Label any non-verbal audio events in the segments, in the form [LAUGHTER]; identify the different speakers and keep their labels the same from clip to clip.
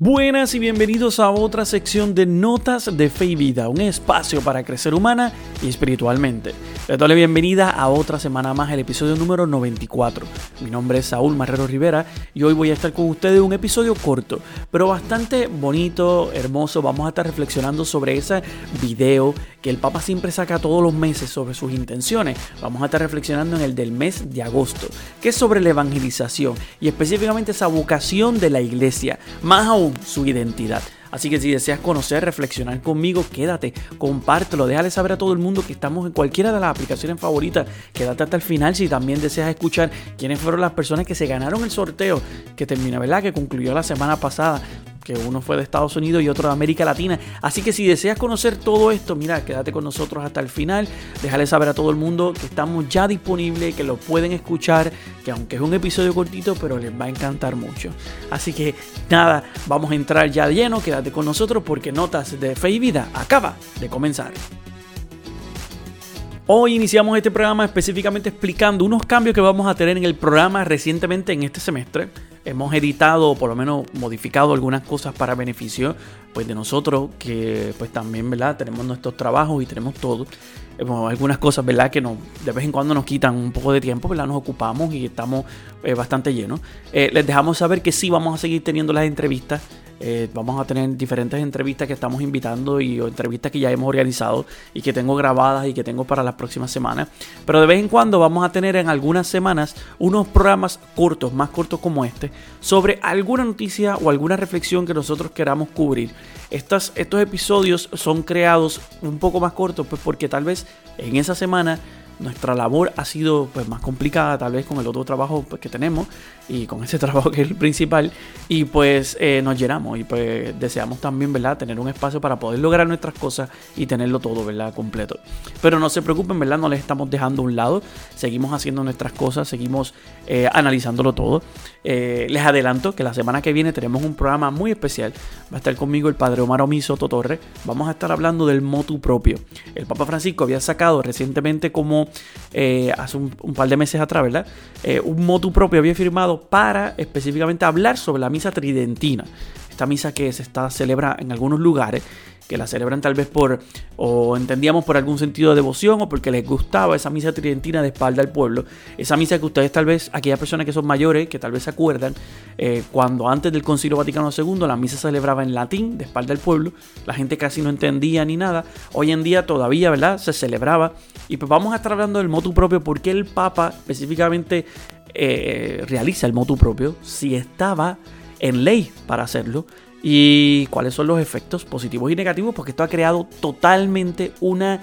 Speaker 1: Buenas y bienvenidos a otra sección de Notas de Fe y Vida, un espacio para crecer humana y espiritualmente. Les doy la bienvenida a otra semana más, el episodio número 94. Mi nombre es Saúl Marrero Rivera y hoy voy a estar con ustedes un episodio corto, pero bastante bonito, hermoso. Vamos a estar reflexionando sobre ese video que el Papa siempre saca todos los meses sobre sus intenciones. Vamos a estar reflexionando en el del mes de agosto, que es sobre la evangelización y específicamente esa vocación de la iglesia, más aún su identidad. Así que si deseas conocer, reflexionar conmigo, quédate, compártelo, déjale saber a todo el mundo que estamos en cualquiera de las aplicaciones favoritas. Quédate hasta el final si también deseas escuchar quiénes fueron las personas que se ganaron el sorteo que termina, ¿verdad? Que concluyó la semana pasada que uno fue de Estados Unidos y otro de América Latina. Así que si deseas conocer todo esto, mira, quédate con nosotros hasta el final. Déjale saber a todo el mundo que estamos ya disponibles, que lo pueden escuchar, que aunque es un episodio cortito, pero les va a encantar mucho. Así que nada, vamos a entrar ya de lleno, quédate con nosotros porque Notas de Fe y Vida acaba de comenzar. Hoy iniciamos este programa específicamente explicando unos cambios que vamos a tener en el programa recientemente en este semestre hemos editado o por lo menos modificado algunas cosas para beneficio pues de nosotros que pues también verdad tenemos nuestros trabajos y tenemos todo. Algunas cosas verdad que nos, de vez en cuando nos quitan un poco de tiempo verdad nos ocupamos y estamos eh, bastante llenos. Eh, les dejamos saber que sí vamos a seguir teniendo las entrevistas eh, vamos a tener diferentes entrevistas que estamos invitando y entrevistas que ya hemos organizado y que tengo grabadas y que tengo para las próximas semanas. Pero de vez en cuando vamos a tener en algunas semanas unos programas cortos, más cortos como este, sobre alguna noticia o alguna reflexión que nosotros queramos cubrir. estos episodios son creados un poco más cortos pues porque tal vez en esa semana nuestra labor ha sido pues, más complicada tal vez con el otro trabajo pues, que tenemos y con ese [LAUGHS] trabajo que es el principal. Y pues eh, nos llenamos y pues deseamos también verdad tener un espacio para poder lograr nuestras cosas y tenerlo todo verdad completo. Pero no se preocupen verdad no les estamos dejando a un lado. Seguimos haciendo nuestras cosas seguimos eh, analizándolo todo. Eh, les adelanto que la semana que viene tenemos un programa muy especial. Va a estar conmigo el padre Omar Omiso Torre vamos a estar hablando del motu propio. El Papa Francisco había sacado recientemente como eh, hace un, par de meses atrás, ¿verdad? Eh, un motu propio había firmado para específicamente hablar sobre la misa tridentina. Esta misa que se está celebra en algunos lugares que la celebran tal vez por, o entendíamos por algún sentido de devoción o porque les gustaba esa misa tridentina de espalda al pueblo. Esa misa que ustedes tal vez, aquellas personas que son mayores, que tal vez se acuerdan, eh, cuando antes del Concilio Vaticano II la misa se celebraba en latín, de espalda al pueblo, la gente casi no entendía ni nada. Hoy en día todavía, ¿verdad? Se celebraba. Y pues vamos a estar hablando del motu propio, porque el Papa específicamente eh, realiza el motu propio si estaba en ley para hacerlo y cuáles son los efectos positivos y negativos, porque esto ha creado totalmente una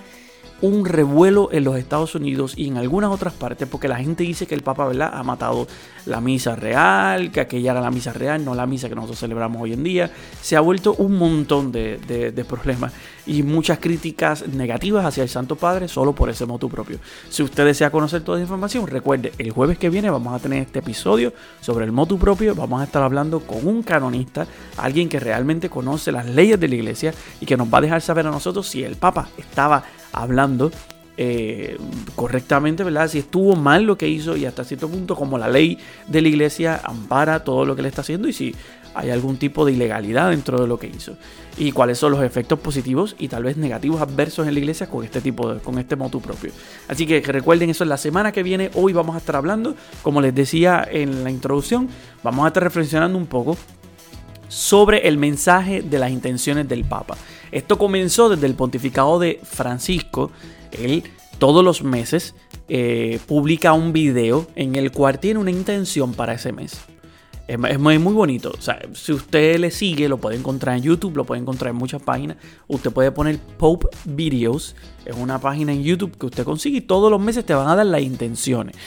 Speaker 1: un revuelo en los Estados Unidos y en algunas otras partes, porque la gente dice que el Papa ¿verdad? ha matado la misa real, que aquella era la misa real, no la misa que nosotros celebramos hoy en día. Se ha vuelto un montón de, problemas y muchas críticas negativas hacia el Santo Padre solo por ese motu propio. Si usted desea conocer toda esa información, recuerde, el jueves que viene vamos a tener este episodio sobre el motu propio. Vamos a estar hablando con un canonista, alguien que realmente conoce las leyes de la iglesia y que nos va a dejar saber a nosotros si el Papa estaba hablando eh, correctamente, ¿verdad? Si estuvo mal lo que hizo y hasta cierto punto como la ley de la iglesia ampara todo lo que le está haciendo y si hay algún tipo de ilegalidad dentro de lo que hizo y cuáles son los efectos positivos y tal vez negativos adversos en la iglesia con este tipo de, con este motu propio. Así que recuerden eso la semana que viene. Hoy vamos a estar hablando, como les decía en la introducción, vamos a estar reflexionando un poco sobre el mensaje de las intenciones del Papa. Esto comenzó desde el pontificado de Francisco. Él todos los meses eh, publica un video en el cual tiene una intención para ese mes. Es, muy, bonito. O sea, si usted le sigue, lo puede encontrar en YouTube, lo puede encontrar en muchas páginas. Usted puede poner Pope Videos. Es una página en YouTube que usted consigue y todos los meses te van a dar las intenciones.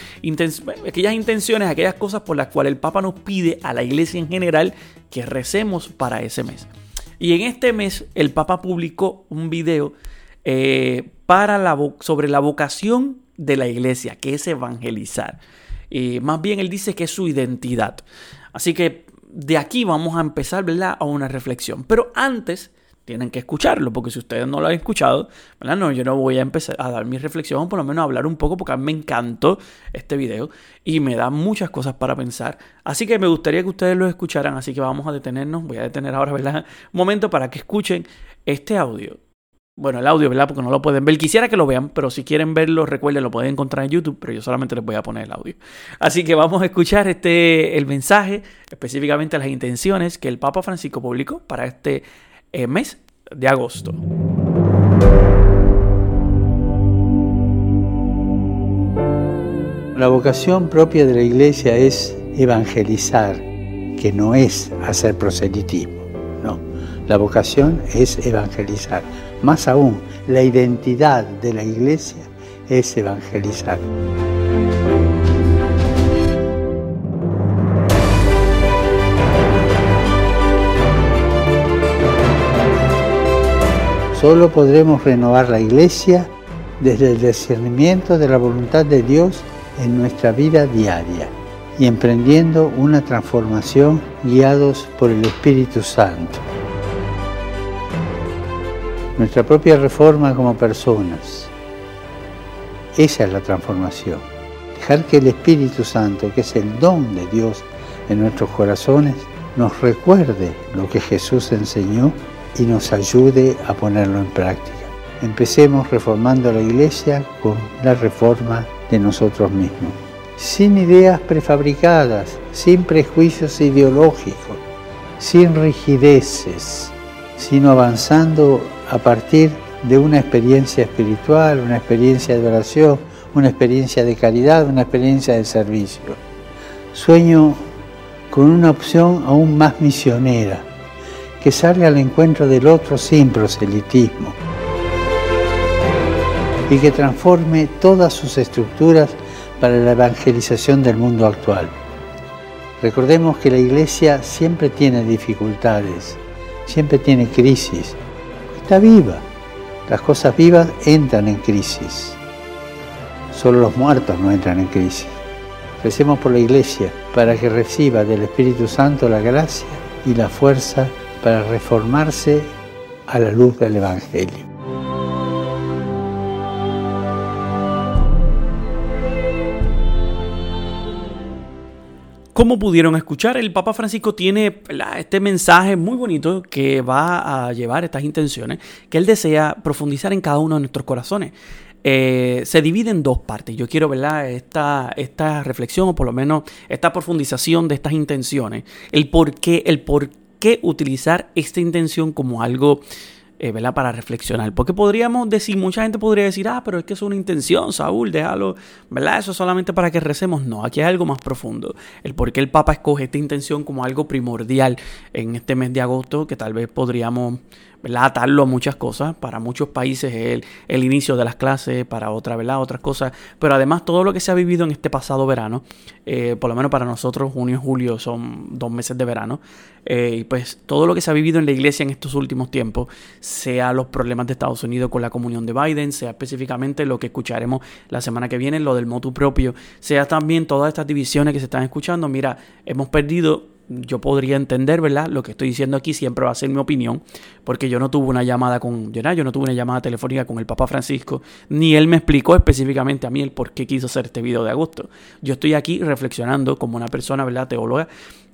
Speaker 1: aquellas intenciones, aquellas cosas por las cuales el Papa nos pide a la iglesia en general que recemos para ese mes. Y en este mes el Papa publicó un video eh, para la, sobre la vocación de la iglesia, que es evangelizar. Y más bien él dice que es su identidad. Así que de aquí vamos a empezar ¿verdad? a una reflexión. Pero antes tienen que escucharlo, porque si ustedes no lo han escuchado, ¿verdad? No, yo no voy a empezar a dar mi reflexión, por lo menos a hablar un poco, porque a mí me encantó este video y me da muchas cosas para pensar. Así que me gustaría que ustedes lo escucharan, así que vamos a detenernos, voy a detener ahora, ¿verdad? Un momento para que escuchen este audio. Bueno, el audio, ¿verdad? Porque no lo pueden ver. Quisiera que lo vean, pero si quieren verlo, recuerden, lo pueden encontrar en YouTube, pero yo solamente les voy a poner el audio. Así que vamos a escuchar este, el mensaje, específicamente las intenciones que el Papa Francisco publicó para este eh, mes de agosto.
Speaker 2: La vocación propia de la iglesia es evangelizar, que no es hacer proselitismo. No, la vocación es evangelizar. Más aún, la identidad de la iglesia es evangelizar. Solo podremos renovar la iglesia desde el discernimiento de la voluntad de Dios en nuestra vida diaria y emprendiendo una transformación guiados por el Espíritu Santo. Nuestra propia reforma como personas. Esa es la transformación. Dejar que el Espíritu Santo, que es el don de Dios en nuestros corazones, nos recuerde lo que Jesús enseñó y nos ayude a ponerlo en práctica. Empecemos reformando la iglesia con la reforma de nosotros mismos, sin ideas prefabricadas, sin prejuicios ideológicos, sin rigideces, sino avanzando a partir de una experiencia espiritual, una experiencia de oración, una experiencia de caridad, una experiencia de servicio. Sueño con una opción aún más misionera, que salga al encuentro del otro sin proselitismo y que transforme todas sus estructuras para la evangelización del mundo actual. Recordemos que la Iglesia siempre tiene dificultades, siempre tiene crisis, está viva. Las cosas vivas entran en crisis. Solo los muertos no entran en crisis. Recemos por la Iglesia para que reciba del Espíritu Santo la gracia y la fuerza para reformarse a la luz del Evangelio.
Speaker 1: Como pudieron escuchar, el Papa Francisco tiene este mensaje muy bonito que va a llevar estas intenciones, que él desea profundizar en cada uno de nuestros corazones. Eh, se divide en dos partes. Yo quiero, ¿verdad? Esta, esta reflexión, o por lo menos esta profundización de estas intenciones, el por qué, el por qué utilizar esta intención como algo eh, para reflexionar. Porque podríamos decir, mucha gente podría decir, ah, pero es que es una intención, Saúl, déjalo, ¿verdad? Eso solamente para que recemos. No, aquí hay algo más profundo. El por qué el Papa escoge esta intención como algo primordial en este mes de agosto, que tal vez podríamos atarlo a muchas cosas. Para muchos países es el, inicio de las clases, para otra, ¿verdad? otras cosas. Pero además todo lo que se ha vivido en este pasado verano, eh, por lo menos para nosotros, junio y julio son dos meses de verano. Eh, y pues todo lo que se ha vivido en la iglesia en estos últimos tiempos, sea los problemas de Estados Unidos con la comunión de Biden, sea específicamente lo que escucharemos la semana que viene, lo del motu propio, sea también todas estas divisiones que se están escuchando. Mira, hemos perdido yo podría entender, ¿verdad? Lo que estoy diciendo aquí siempre va a ser mi opinión, porque yo no tuve una llamada con, yo no tuve una llamada telefónica con el Papa Francisco, ni él me explicó específicamente a mí el por qué quiso hacer este video de agosto. Yo estoy aquí reflexionando como una persona, ¿verdad? Teóloga,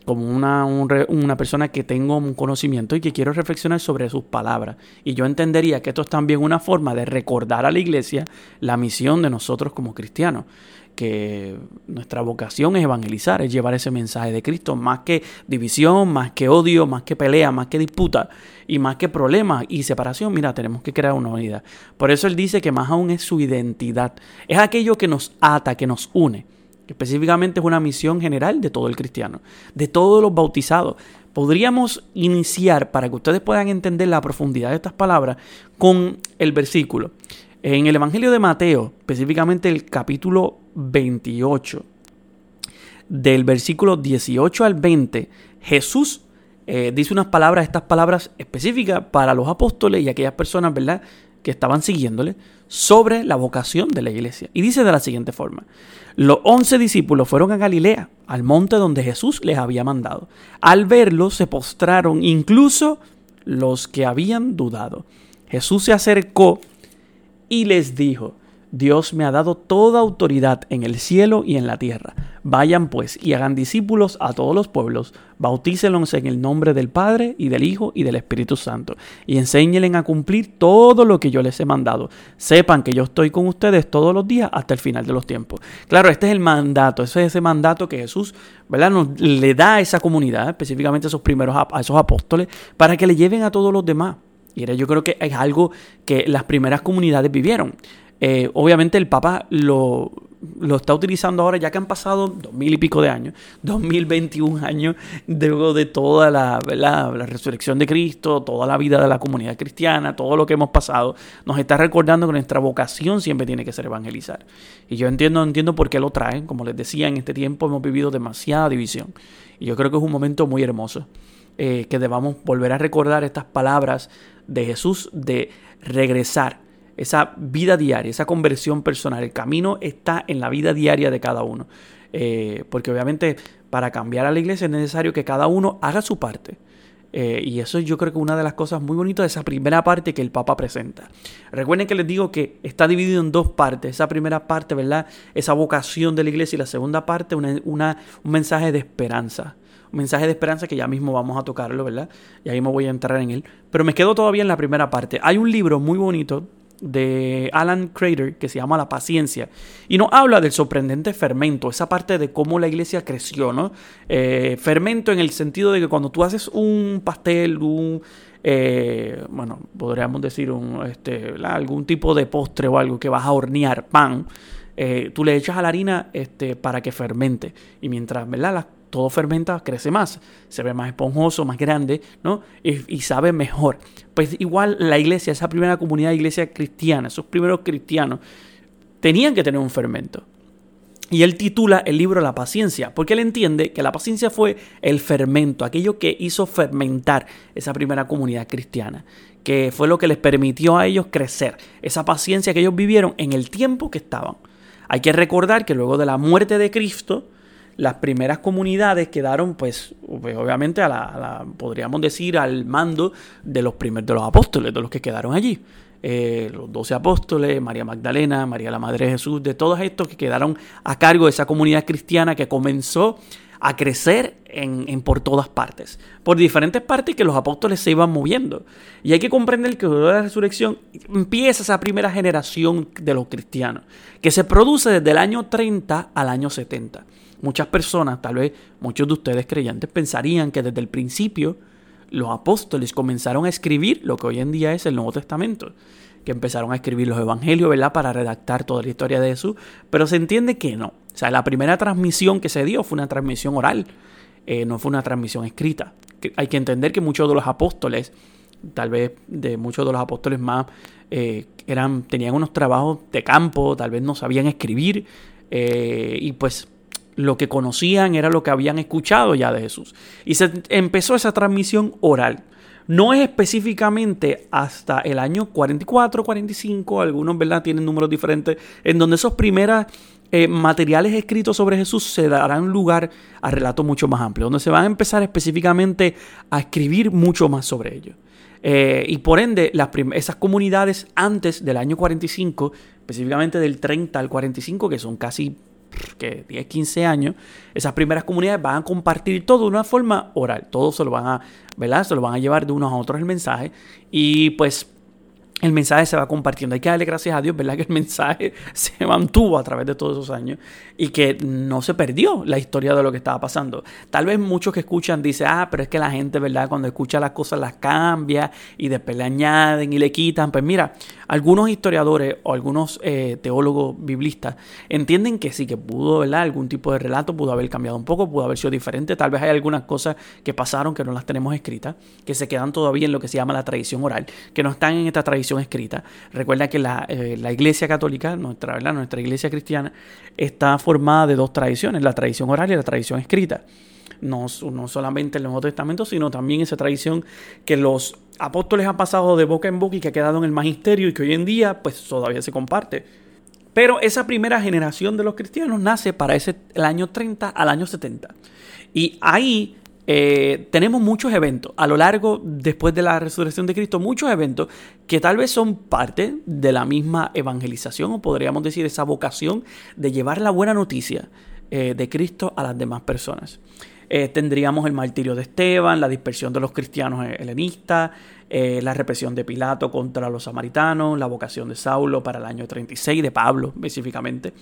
Speaker 1: como una, una persona que tengo un conocimiento y que quiero reflexionar sobre sus palabras. Y yo entendería que esto es también una forma de recordar a la iglesia la misión de nosotros como cristianos que nuestra vocación es evangelizar, es llevar ese mensaje de Cristo, más que división, más que odio, más que pelea, más que disputa y más que problemas y separación. Mira, tenemos que crear una unidad. Por eso él dice que más aún es su identidad, es aquello que nos ata, que nos une. Específicamente es una misión general de todo el cristiano, de todos los bautizados. Podríamos iniciar, para que ustedes puedan entender la profundidad de estas palabras, con el versículo. En el Evangelio de Mateo, específicamente el capítulo 28, del versículo 18 al 20, Jesús eh, dice unas palabras, estas palabras específicas para los apóstoles y aquellas personas, ¿verdad?, que estaban siguiéndole sobre la vocación de la iglesia. Y dice de la siguiente forma, los once discípulos fueron a Galilea, al monte donde Jesús les había mandado. Al verlo se postraron, incluso los que habían dudado. Jesús se acercó y les dijo, Dios me ha dado toda autoridad en el cielo y en la tierra. Vayan pues y hagan discípulos a todos los pueblos, bautícelos en el nombre del Padre y del Hijo y del Espíritu Santo, y enséñenles a cumplir todo lo que yo les he mandado. Sepan que yo estoy con ustedes todos los días hasta el final de los tiempos. Claro, este es el mandato, ese es ese mandato que Jesús ¿verdad? Nos, le da a esa comunidad, específicamente a esos primeros a esos apóstoles, para que le lleven a todos los demás. Y yo creo que es algo que las primeras comunidades vivieron. Eh, obviamente el Papa lo, lo, está utilizando ahora ya que han pasado dos mil y pico de años, 2021 años luego de toda la, la, resurrección de Cristo, toda la vida de la comunidad cristiana, todo lo que hemos pasado, nos está recordando que nuestra vocación siempre tiene que ser evangelizar. Y yo entiendo, entiendo por qué lo traen, como les decía, en este tiempo hemos vivido demasiada división. Y yo creo que es un momento muy hermoso. Eh, que debamos volver a recordar estas palabras de Jesús de regresar esa vida diaria, esa conversión personal. El camino está en la vida diaria de cada uno. Eh, porque obviamente para cambiar a la iglesia es necesario que cada uno haga su parte. Eh, y eso yo creo que una de las cosas muy bonitas de esa primera parte que el Papa presenta. Recuerden que les digo que está dividido en dos partes. Esa primera parte, ¿verdad? Esa vocación de la iglesia y la segunda parte, una, un mensaje de esperanza. Un mensaje de esperanza que ya mismo vamos a tocarlo, ¿verdad? Y ahí me voy a entrar en él. Pero me quedo todavía en la primera parte. Hay un libro muy bonito de Alan Crater que se llama La paciencia y nos habla del sorprendente fermento, esa parte de cómo la iglesia creció, ¿no? Eh, fermento en el sentido de que cuando tú haces un pastel, un, eh, bueno, podríamos decir un, este, algún tipo de postre o algo que vas a hornear, pan, eh, tú le echas a la harina este, para que fermente y mientras, ¿verdad? Las todo fermenta, crece más, se ve más esponjoso, más grande, ¿no? Y, sabe mejor. Pues igual la iglesia, esa primera comunidad de iglesia cristiana, esos primeros cristianos, tenían que tener un fermento. Y él titula el libro La paciencia, porque él entiende que la paciencia fue el fermento, aquello que hizo fermentar esa primera comunidad cristiana, que fue lo que les permitió a ellos crecer, esa paciencia que ellos vivieron en el tiempo que estaban. Hay que recordar que luego de la muerte de Cristo, las primeras comunidades quedaron, pues, pues obviamente, a la, podríamos decir, al mando de los primeros, de los apóstoles, de los que quedaron allí. Eh, los doce apóstoles, María Magdalena, María la Madre de Jesús, de todos estos que quedaron a cargo de esa comunidad cristiana que comenzó a crecer en, por todas partes, por diferentes partes que los apóstoles se iban moviendo. Y hay que comprender que de la resurrección empieza esa primera generación de los cristianos, que se produce desde el año 30 al año 70. Muchas personas, tal vez muchos de ustedes creyentes, pensarían que desde el principio los apóstoles comenzaron a escribir lo que hoy en día es el Nuevo Testamento, que empezaron a escribir los evangelios, ¿verdad? Para redactar toda la historia de Jesús, pero se entiende que no. O sea, la primera transmisión que se dio fue una transmisión oral, eh, no fue una transmisión escrita. hay que entender que muchos de los apóstoles, tal vez de muchos de los apóstoles más, eh, eran, tenían unos trabajos de campo, tal vez no sabían escribir, eh, y pues lo que conocían era lo que habían escuchado ya de Jesús. Y se empezó esa transmisión oral. No es específicamente hasta el año 44, 45, algunos ¿verdad? tienen números diferentes, en donde esos primeros eh, materiales escritos sobre Jesús se darán lugar a relatos mucho más amplios, donde se van a empezar específicamente a escribir mucho más sobre ellos. Eh, y por ende, las esas comunidades antes del año 45, específicamente del 30 al 45, que son casi que 10, 15 años, esas primeras comunidades van a compartir todo de una forma oral. Todos se lo van a, ¿verdad? Se lo van a llevar de unos a otros el mensaje. Y pues el mensaje se va compartiendo. Hay que darle gracias a Dios, ¿verdad? Que el mensaje [LAUGHS] se mantuvo a través de todos esos años y que no se perdió la historia de lo que estaba pasando. Tal vez muchos que escuchan dicen, ah, pero es que la gente, ¿verdad? Cuando escucha las cosas las cambia y después le añaden y le quitan. Pues mira, algunos historiadores o algunos eh, teólogos biblistas entienden que sí, que pudo, ¿verdad? Algún tipo de relato pudo haber cambiado un poco, pudo haber sido diferente. Tal vez hay algunas cosas que pasaron que no las tenemos escritas, que se quedan todavía en lo que se llama la tradición oral, que no están en esta tradición escrita. Recuerda que la, eh, Iglesia Católica, nuestra, nuestra Iglesia Cristiana, está formada de dos tradiciones, la tradición oral y la tradición escrita. No, no solamente el Nuevo Testamento, sino también esa tradición que los apóstoles han pasado de boca en boca y que ha quedado en el magisterio y que hoy en día pues todavía se comparte. Pero esa primera generación de los cristianos nace para ese, el año 30 al año 70. Y ahí eh, tenemos muchos eventos a lo largo, después de la resurrección de Cristo, muchos eventos que tal vez son parte de la misma evangelización o podríamos decir esa vocación de llevar la buena noticia eh, de Cristo a las demás personas. Eh, tendríamos el martirio de Esteban, la dispersión de los cristianos helenistas, la represión de Pilato contra los samaritanos, la vocación de Saulo para el año 36, de Pablo específicamente.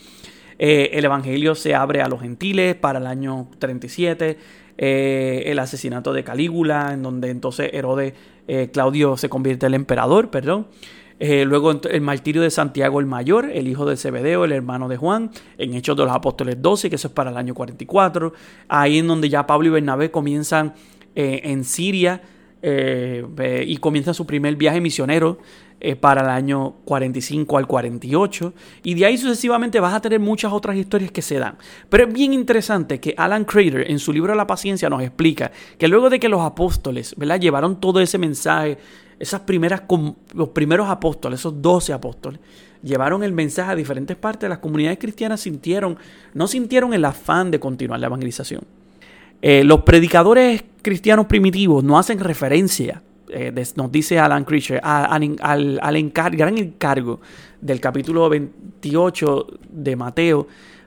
Speaker 1: el Evangelio se abre a los gentiles para el año 37. Eh, el asesinato de Calígula, en donde entonces Herodes, eh, Claudio se convierte en el emperador, perdón. Eh, luego el martirio de Santiago el Mayor, el hijo de Zebedeo, el hermano de Juan, en Hechos de los Apóstoles 12, que eso es para el año 44. Ahí en donde ya Pablo y Bernabé comienzan en Siria y comienzan su primer viaje misionero eh, para el año 45 al 48 y de ahí sucesivamente vas a tener muchas otras historias que se dan. Pero es bien interesante que Alan Crater en su libro La paciencia nos explica que luego de que los apóstoles ¿verdad? llevaron todo ese mensaje, esas primeras, los primeros apóstoles, esos 12 apóstoles, llevaron el mensaje a diferentes partes las comunidades cristianas, sintieron, no sintieron el afán de continuar la evangelización. Eh, los predicadores cristianos primitivos no hacen referencia eh, nos dice Alan Creature, al, gran encargo del capítulo 28 de Mateo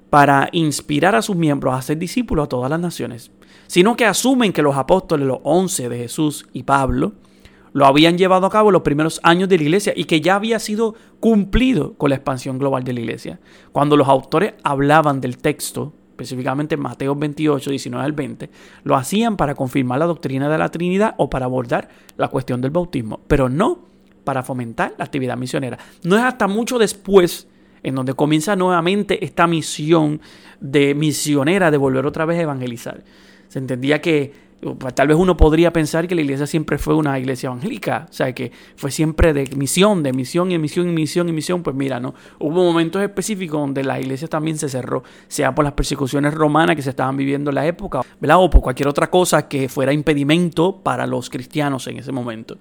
Speaker 1: para inspirar a sus miembros a ser discípulos a todas las naciones, sino que asumen que los apóstoles, los once de Jesús y Pablo, lo habían llevado a cabo en los primeros años de la iglesia y que ya había sido cumplido con la expansión global de la iglesia. Cuando los autores hablaban del texto específicamente Mateo 28, 19 al 20, lo hacían para confirmar la doctrina de la Trinidad o para abordar la cuestión del bautismo, pero no para fomentar la actividad misionera. No es hasta mucho después en donde comienza nuevamente esta misión de misionera de volver otra vez a evangelizar. Se entendía que tal vez uno podría pensar que la iglesia siempre fue una iglesia evangélica, o sea, que fue siempre de misión, de misión y misión y misión y misión. Pues mira, ¿no? Hubo momentos específicos donde la iglesia también se cerró, sea por las persecuciones romanas que se estaban viviendo en la época, ¿verdad? O por cualquier otra cosa que fuera impedimento para los cristianos en ese momento.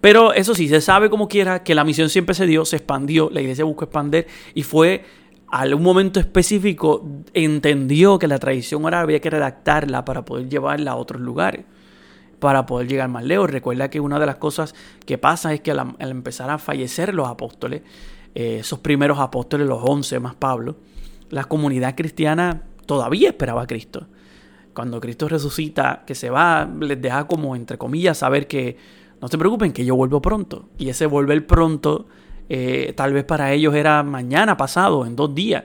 Speaker 1: Pero eso sí, se sabe como quiera que la misión siempre se dio, se expandió, la iglesia buscó expandir y fue algún momento específico entendió que la tradición oral había que redactarla para poder llevarla a otros lugares, para poder llegar más lejos. Recuerda que una de las cosas que pasa es que al, empezar a fallecer los apóstoles, eh, esos primeros apóstoles, los once más Pablo, la comunidad cristiana todavía esperaba a Cristo. Cuando Cristo resucita, que se va, les deja como, entre comillas, saber que no se preocupen, que yo vuelvo pronto. Y ese volver pronto eh, tal vez para ellos era mañana pasado, en dos días.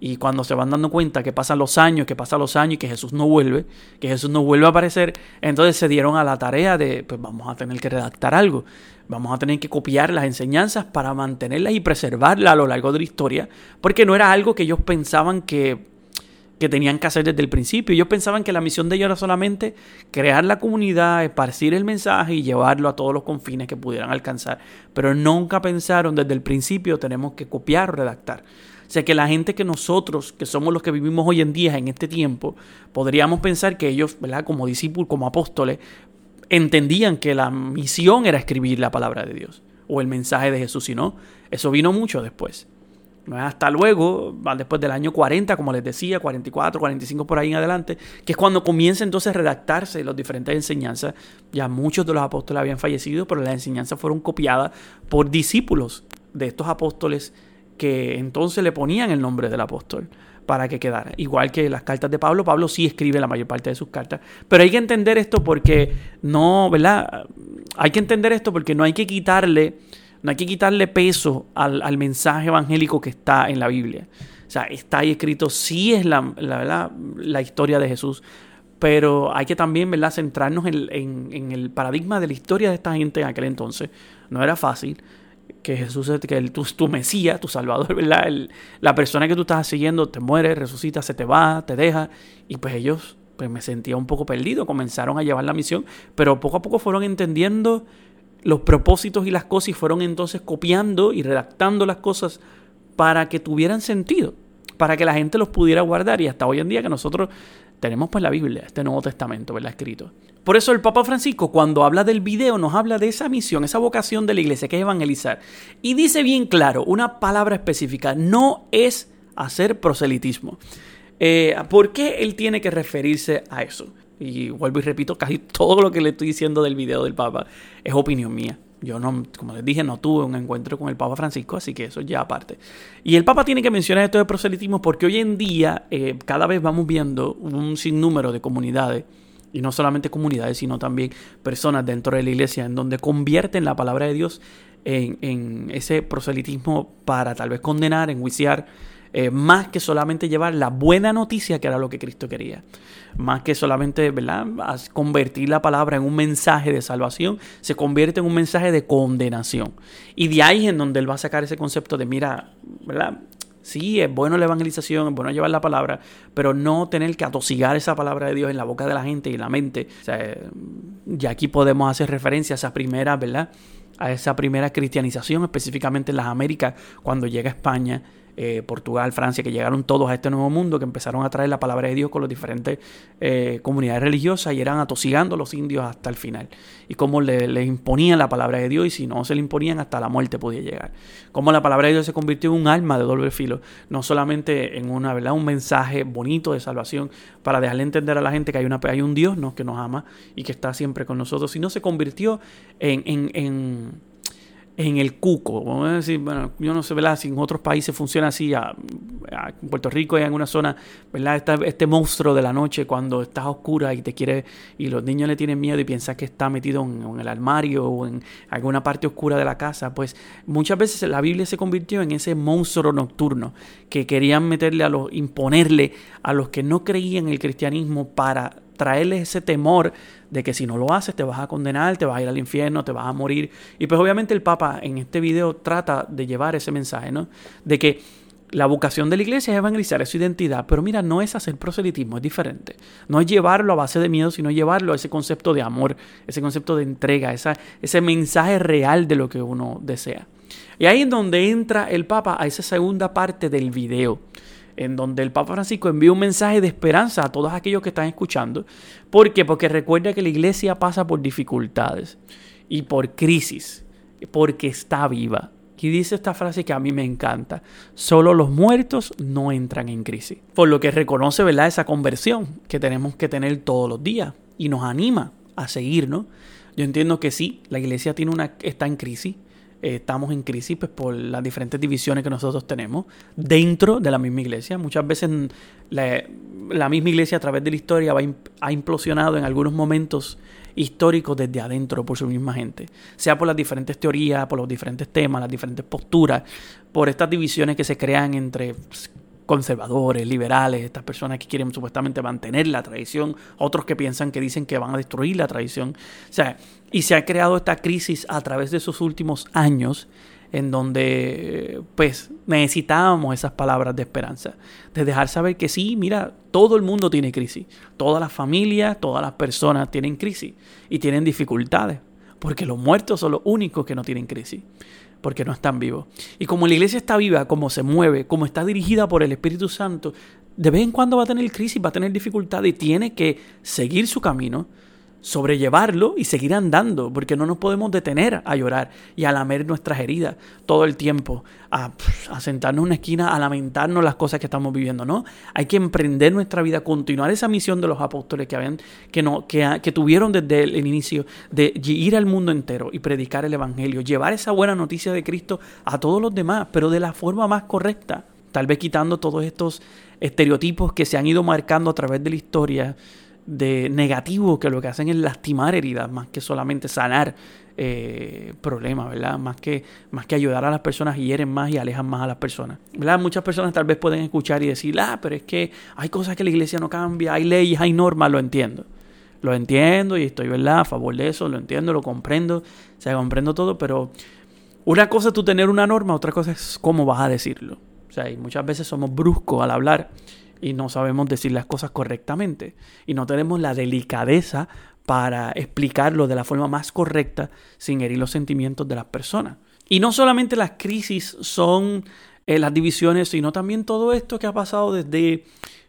Speaker 1: Y cuando se van dando cuenta que pasan los años, que pasan los años y que Jesús no vuelve, que Jesús no vuelve a aparecer, entonces se dieron a la tarea de, pues vamos a tener que redactar algo, vamos a tener que copiar las enseñanzas para mantenerlas y preservarlas a lo largo de la historia, porque no era algo que ellos pensaban que que tenían que hacer desde el principio. Ellos pensaban que la misión de ellos era solamente crear la comunidad, esparcir el mensaje y llevarlo a todos los confines que pudieran alcanzar. Pero nunca pensaron desde el principio tenemos que copiar o redactar. O sea que la gente que nosotros, que somos los que vivimos hoy en día en este tiempo, podríamos pensar que ellos, ¿verdad? como discípulos, como apóstoles, entendían que la misión era escribir la palabra de Dios o el mensaje de Jesús, y no, eso vino mucho después. Hasta luego, después del año 40, como les decía, 44, 45 por ahí en adelante, que es cuando comienza entonces a redactarse las diferentes enseñanzas. Ya muchos de los apóstoles habían fallecido, pero las enseñanzas fueron copiadas por discípulos de estos apóstoles que entonces le ponían el nombre del apóstol para que quedara. Igual que las cartas de Pablo, Pablo sí escribe la mayor parte de sus cartas. Pero hay que entender esto porque no, ¿verdad? Hay que entender esto porque no hay que quitarle no hay que quitarle peso al, mensaje evangélico que está en la Biblia. O sea, está ahí escrito, sí es la, la, la historia de Jesús, pero hay que también ¿verdad? centrarnos en, el paradigma de la historia de esta gente en aquel entonces. No era fácil que Jesús, que el, tu, tu, Mesías, tu Salvador, [LAUGHS] ¿verdad? la persona que tú estás siguiendo te muere, resucita, se te va, te deja. Y pues ellos, pues me sentía un poco perdido, comenzaron a llevar la misión, pero poco a poco fueron entendiendo los propósitos y las cosas y fueron entonces copiando y redactando las cosas para que tuvieran sentido, para que la gente los pudiera guardar y hasta hoy en día que nosotros tenemos pues la Biblia, este Nuevo Testamento, ¿verdad? Escrito. Por eso el Papa Francisco cuando habla del video nos habla de esa misión, esa vocación de la iglesia que es evangelizar. Y dice bien claro, una palabra específica, no es hacer proselitismo. Eh, ¿Por qué él tiene que referirse a eso? Y vuelvo y repito, casi [LAUGHS] todo lo que le estoy diciendo del video del Papa es opinión mía. Yo no, como les dije, no tuve un encuentro con el Papa Francisco, así que eso ya aparte. Y el Papa tiene que mencionar esto de proselitismo porque hoy en día eh, cada vez vamos viendo un sinnúmero de comunidades, y no solamente comunidades, sino también personas dentro de la iglesia, en donde convierten la palabra de Dios en, en ese proselitismo para tal vez condenar, enjuiciar, eh, más que solamente llevar la buena noticia que era lo que Cristo quería. Más que solamente ¿verdad? convertir la palabra en un mensaje de salvación, se convierte en un mensaje de condenación. Y de ahí es en donde él va a sacar ese concepto de, mira, ¿verdad? Sí, es bueno la evangelización, es bueno llevar la palabra, pero no tener que atosigar esa palabra de Dios en la boca de la gente y en la mente. O sea, ya aquí podemos hacer referencia a esa primera, ¿verdad? A esa primera cristianización, específicamente en las Américas, cuando llega a España eh, Portugal, Francia, que llegaron todos a este nuevo mundo, que empezaron a traer la palabra de Dios con las diferentes eh, comunidades religiosas y eran atosigando a los indios hasta el final. Y cómo les le imponían la palabra de Dios y si no se le imponían hasta la muerte podía llegar. Cómo la palabra de Dios se convirtió en un alma de doble filo, no solamente en una, ¿verdad? un mensaje bonito de salvación para dejarle entender a la gente que hay, una, hay un Dios ¿no? que nos ama y que está siempre con nosotros, sino se convirtió en, en en el cuco. Vamos a decir, bueno, yo no sé, ¿verdad? Si en otros países funciona así, en Puerto Rico hay alguna zona, ¿verdad? este monstruo de la noche cuando estás oscura y te quiere, y los niños le tienen miedo y piensas que está metido en, el armario o en alguna parte oscura de la casa, pues muchas veces la Biblia se convirtió en ese monstruo nocturno que querían meterle a los, imponerle a los que no creían en el cristianismo para traerles ese temor de que si no lo haces te vas a condenar, te vas a ir al infierno, te vas a morir. Y pues obviamente el Papa en este video trata de llevar ese mensaje, ¿no? De que la vocación de la iglesia es evangelizar, su identidad, pero mira, no es hacer proselitismo, es diferente. No es llevarlo a base de miedo, sino llevarlo a ese concepto de amor, ese concepto de entrega, esa, ese mensaje real de lo que uno desea. Y ahí es donde entra el Papa a esa segunda parte del video en donde el Papa Francisco envía un mensaje de esperanza a todos aquellos que están escuchando. ¿Por qué? Porque recuerda que la iglesia pasa por dificultades y por crisis, porque está viva. Y dice esta frase que a mí me encanta, solo los muertos no entran en crisis. Por lo que reconoce, ¿verdad?, esa conversión que tenemos que tener todos los días y nos anima a seguir, ¿no? Yo entiendo que sí, la iglesia tiene una, está en crisis, eh, estamos en crisis pues, por las diferentes divisiones que nosotros tenemos dentro de la misma iglesia. Muchas veces la, misma iglesia a través de la historia ha implosionado en algunos momentos históricos desde adentro por su misma gente, sea por las diferentes teorías, por los diferentes temas, las diferentes posturas, por estas divisiones que se crean entre conservadores, liberales, estas personas que quieren supuestamente mantener la tradición, otros que piensan que dicen que van a destruir la tradición. O sea, y se ha creado esta crisis a través de esos últimos años en donde pues necesitábamos esas palabras de esperanza, de dejar saber que sí, mira, todo el mundo tiene crisis, todas las familias, todas las personas tienen crisis y tienen dificultades, porque los muertos son los únicos que no tienen crisis porque no están vivos. Y como la iglesia está viva, como se mueve, como está dirigida por el Espíritu Santo, de vez en cuando va a tener crisis, va a tener dificultad y tiene que seguir su camino sobrellevarlo y seguir andando, porque no nos podemos detener a llorar y a lamer nuestras heridas todo el tiempo, a, sentarnos en una esquina, a lamentarnos las cosas que estamos viviendo, ¿no? Hay que emprender nuestra vida, continuar esa misión de los apóstoles que, habían, que, no, que, que tuvieron desde el inicio de ir al mundo entero y predicar el Evangelio, llevar esa buena noticia de Cristo a todos los demás, pero de la forma más correcta, tal vez quitando todos estos estereotipos que se han ido marcando a través de la historia de negativo que lo que hacen es lastimar heridas más que solamente sanar eh, problemas, ¿verdad? Más que, más que ayudar a las personas hieren más y alejan más a las personas, ¿verdad? Muchas personas tal vez pueden escuchar y decir, ah, pero es que hay cosas que la iglesia no cambia, hay leyes, hay normas, lo entiendo. Lo entiendo y estoy, ¿verdad? A favor de eso, lo entiendo, lo comprendo, o sea, comprendo todo, pero una cosa es tú tener una norma, otra cosa es cómo vas a decirlo. O sea, y muchas veces somos bruscos al hablar y no sabemos decir las cosas correctamente y no tenemos la delicadeza para explicarlo de la forma más correcta sin herir los sentimientos de las personas. Y no solamente las crisis son eh, las divisiones, sino también todo esto que ha pasado desde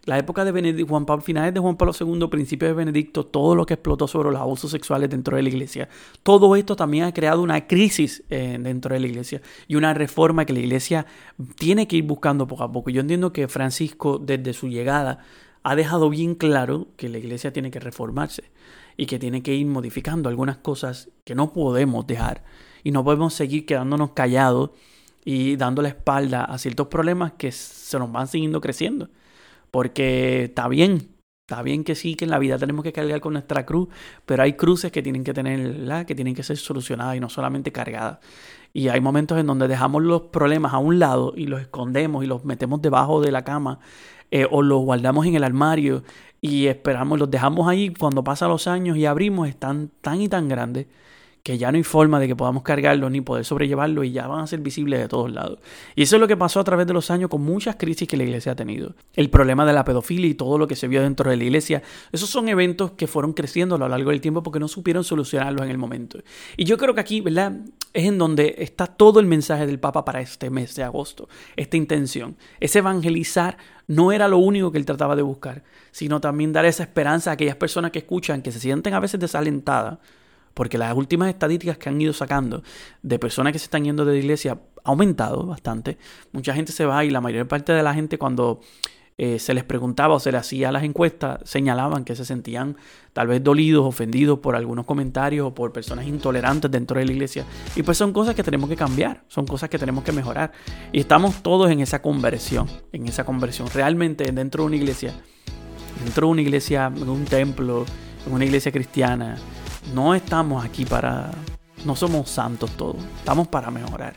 Speaker 1: la época de Juan Pablo, finales de Juan Pablo II, principios de Benedicto, todo lo que explotó sobre los abusos sexuales dentro de la iglesia, todo esto también ha creado una crisis eh, dentro de la iglesia y una reforma que la iglesia tiene que ir buscando poco a poco. Yo entiendo que Francisco, desde su llegada ha dejado bien claro que la iglesia tiene que reformarse y que tiene que ir modificando algunas cosas que no podemos dejar y no podemos seguir quedándonos callados y dando la espalda a ciertos problemas que se nos van siguiendo creciendo. Porque está bien, está bien que sí, que en la vida tenemos que cargar con nuestra cruz, pero hay cruces que tienen que tener, que tienen que ser solucionadas y no solamente cargadas. Y hay momentos en donde dejamos los problemas a un lado y los escondemos y los metemos debajo de la cama eh, o los guardamos en el armario y esperamos, los dejamos ahí cuando pasan los años y abrimos, están tan y tan grandes que ya no hay forma de que podamos cargarlo ni poder sobrellevarlo y ya van a ser visibles de todos lados. Y eso es lo que pasó a través de los años con muchas crisis que la iglesia ha tenido. El problema de la pedofilia y todo lo que se vio dentro de la iglesia, esos son eventos que fueron creciendo a lo largo del tiempo porque no supieron solucionarlos en el momento. Y yo creo que aquí, ¿verdad? Es en donde está todo el mensaje del Papa para este mes de agosto, esta intención. Ese evangelizar no era lo único que él trataba de buscar, sino también dar esa esperanza a aquellas personas que escuchan, que se sienten a veces desalentadas porque las últimas estadísticas que han ido sacando de personas que se están yendo de la iglesia ha aumentado bastante. Mucha gente se va y la mayor parte de la gente cuando eh, se les preguntaba o se les hacía las encuestas, señalaban que se sentían tal vez dolidos, ofendidos por algunos comentarios o por personas intolerantes dentro de la iglesia. Y pues son cosas que tenemos que cambiar, son cosas que tenemos que mejorar. Y estamos todos en esa conversión, en esa conversión. Realmente dentro de una iglesia, dentro de una iglesia, en un templo, en una iglesia cristiana, no estamos aquí para... No somos santos todos, estamos para mejorar.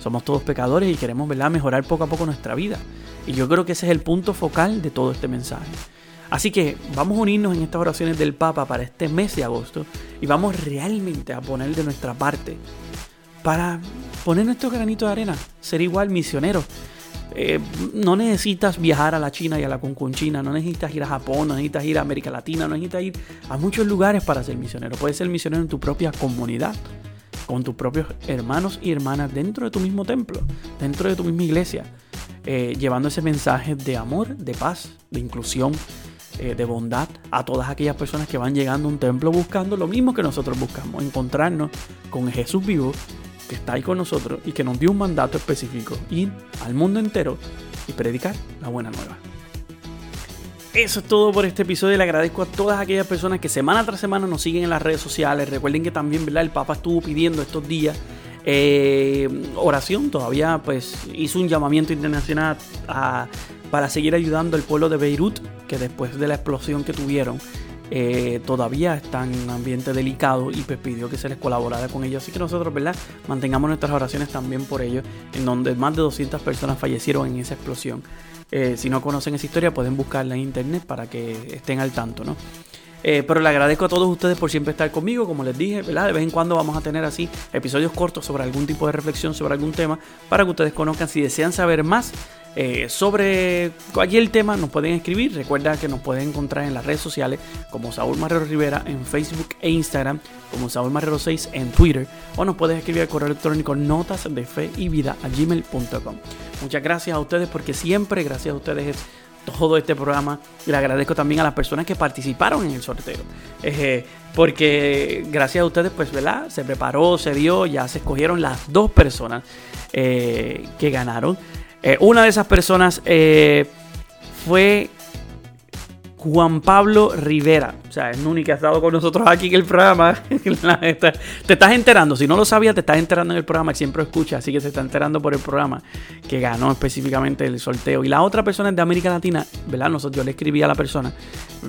Speaker 1: Somos todos pecadores y queremos ¿verdad? mejorar poco a poco nuestra vida. Y yo creo que ese es el punto focal de todo este mensaje. Así que vamos a unirnos en estas oraciones del Papa para este mes de agosto y vamos realmente a poner de nuestra parte para poner nuestro granito de arena, ser igual misioneros, eh, no necesitas viajar a la China y a la Concunchina, no necesitas ir a Japón, no necesitas ir a América Latina, no necesitas ir a muchos lugares para ser misionero. Puedes ser misionero en tu propia comunidad, con tus propios hermanos y hermanas dentro de tu mismo templo, dentro de tu misma iglesia, eh, llevando ese mensaje de amor, de paz, de inclusión, eh, de bondad a todas aquellas personas que van llegando a un templo buscando lo mismo que nosotros buscamos, encontrarnos con Jesús vivo que está ahí con nosotros y que nos dio un mandato específico, ir al mundo entero y predicar la buena nueva. Eso es todo por este episodio. Le agradezco a todas aquellas personas que semana tras semana nos siguen en las redes sociales. Recuerden que también el Papa estuvo pidiendo estos días eh, oración. Todavía pues hizo un llamamiento internacional para seguir ayudando al pueblo de Beirut, que después de la explosión que tuvieron eh, todavía están en un ambiente delicado y pues pidió que se les colaborara con ellos. Así que nosotros, ¿verdad? Mantengamos nuestras oraciones también por ellos, en donde más de 200 personas fallecieron en esa explosión. Eh, si no conocen esa historia, pueden buscarla en internet para que estén al tanto, ¿no? Eh, pero le agradezco a todos ustedes por siempre estar conmigo, como les dije, ¿verdad? De vez en cuando vamos a tener así episodios cortos sobre algún tipo de reflexión, sobre algún tema, para que ustedes conozcan si desean saber más eh, sobre cualquier tema nos pueden escribir. Recuerda que nos pueden encontrar en las redes sociales como Saúl Marrero Rivera en Facebook e Instagram, como Saúl Marrero 6 en Twitter, o nos pueden escribir al correo electrónico notas de fe y vida. Muchas gracias a ustedes porque siempre gracias a ustedes es todo este programa le agradezco también a las personas que participaron en el sorteo. Porque gracias a ustedes, pues, ¿verdad? Se preparó, se dio, ya se escogieron las dos personas eh, que ganaron. Eh, una de esas personas eh, fue Juan Pablo Rivera. O sea, es Nuni que ha estado con nosotros aquí en el programa. [LAUGHS] te estás enterando. Si no lo sabías, te estás enterando en el programa, siempre escucha. Así que se está enterando por el programa que ganó específicamente el sorteo. Y la otra persona es de América Latina, ¿verdad? Nosotros, yo le escribí a la persona.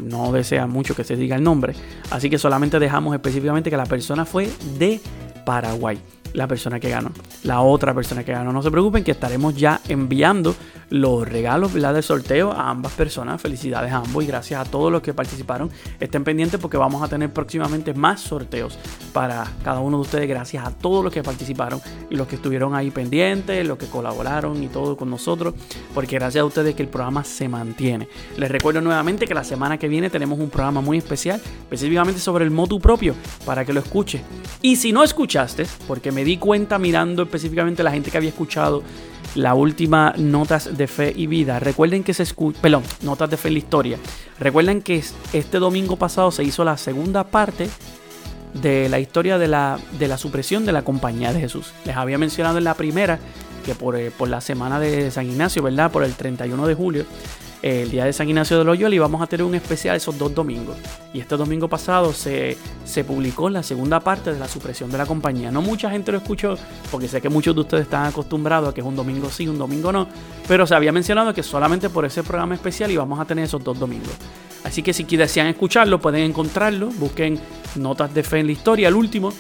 Speaker 1: No desea mucho que se diga el nombre. Así que solamente dejamos específicamente que la persona fue de Paraguay la persona que ganó, la otra persona que ganó. No se preocupen que estaremos ya enviando los regalos del sorteo a ambas personas. Felicidades a ambos y gracias a todos los que participaron. Estén pendientes porque vamos a tener próximamente más sorteos para cada uno de ustedes. Gracias a todos los que participaron y los que estuvieron ahí pendientes, los que colaboraron y todo con nosotros. Porque gracias a ustedes que el programa se mantiene. Les recuerdo nuevamente que la semana que viene tenemos un programa muy especial, específicamente sobre el motu propio, para que lo escuche. Y si no escuchaste, porque me di cuenta mirando específicamente la gente que había escuchado la última Notas de Fe y Vida. Recuerden que se escucha, perdón, Notas de Fe y la Historia. Recuerden que este domingo pasado se hizo la segunda parte de la historia de la, de la supresión de la Compañía de Jesús. Les había mencionado en la primera que por, eh, por la semana de San Ignacio, ¿verdad? Por el 31 de julio, el día de San Ignacio de Loyola y vamos a tener un especial esos dos domingos. Y este domingo pasado se, se publicó la segunda parte de la supresión de la compañía. No mucha gente lo escuchó porque sé que muchos de ustedes están acostumbrados a que es un domingo sí, un domingo no, pero se había mencionado que solamente por ese programa especial íbamos a tener esos dos domingos. Así que si desean escucharlo, pueden encontrarlo, busquen Notas de Fe en la Historia, el último,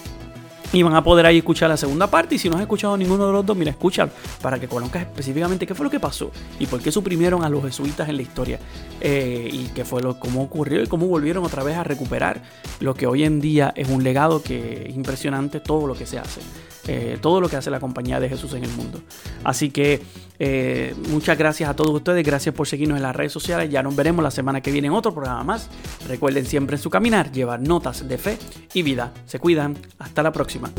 Speaker 1: y van a poder ahí escuchar la segunda parte. Y si no has escuchado ninguno de los dos, mira, escúchalo para que conozcas específicamente qué fue lo que pasó y por qué suprimieron a los jesuitas en la historia. Eh, y qué fue lo, cómo ocurrió y cómo volvieron otra vez a recuperar lo que hoy en día es un legado que es impresionante todo lo que se hace. Eh, todo lo que hace la compañía de Jesús en el mundo. Así que eh, muchas gracias a todos ustedes, gracias por seguirnos en las redes sociales. Ya nos veremos la semana que viene en otro programa más. Recuerden siempre en su caminar llevar notas de fe y vida. Se cuidan. Hasta la próxima.